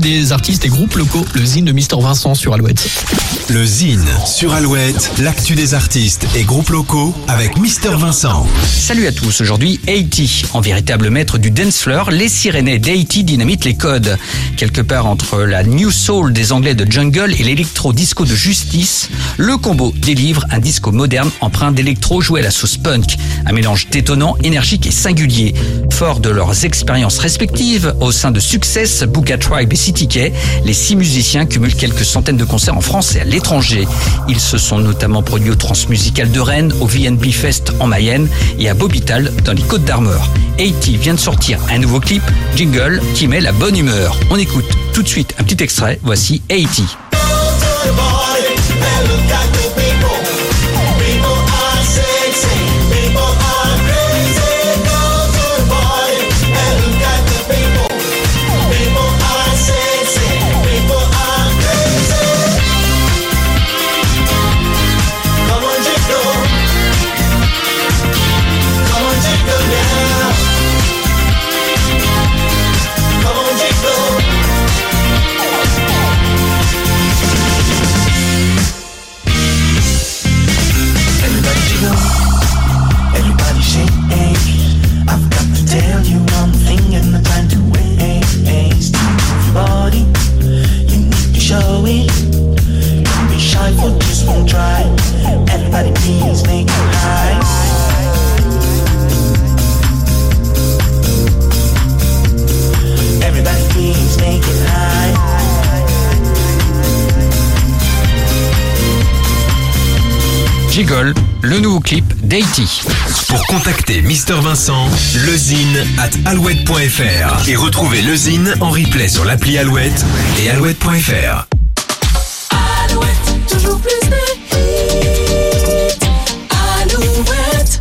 des artistes et groupes locaux, le zine de Mister Vincent sur Alouette. Le Zine sur Alouette, l'actu des artistes et groupes locaux avec Mister Vincent. Salut à tous, aujourd'hui Haiti. En véritable maître du dance floor, les Sirénais d'Haïti dynamitent les codes. Quelque part entre la new soul des Anglais de Jungle et l'électro-disco de Justice, le combo délivre un disco moderne empreint d'électro joué à la sauce punk. Un mélange détonnant, énergique et singulier. Fort de leurs expériences respectives au sein de Success, Booga Tribe et Kay, les six musiciens cumulent quelques centaines de concerts en France et à l'étranger. Ils se sont notamment produits au Transmusical de Rennes, au VNB Fest en Mayenne et à Bobital dans les Côtes d'Armor. Haiti vient de sortir un nouveau clip, Jingle, qui met la bonne humeur. On écoute tout de suite un petit extrait, voici Haiti. To show it. Don't be shy for just one try. Everybody, please make it high. Everybody, please make it high. Jiggle, le nouveau clip d'Haiti. Pour contacter Mister Vincent, lezine at alouette.fr et retrouver lezine en replay sur l'appli Alouette et alouette.fr.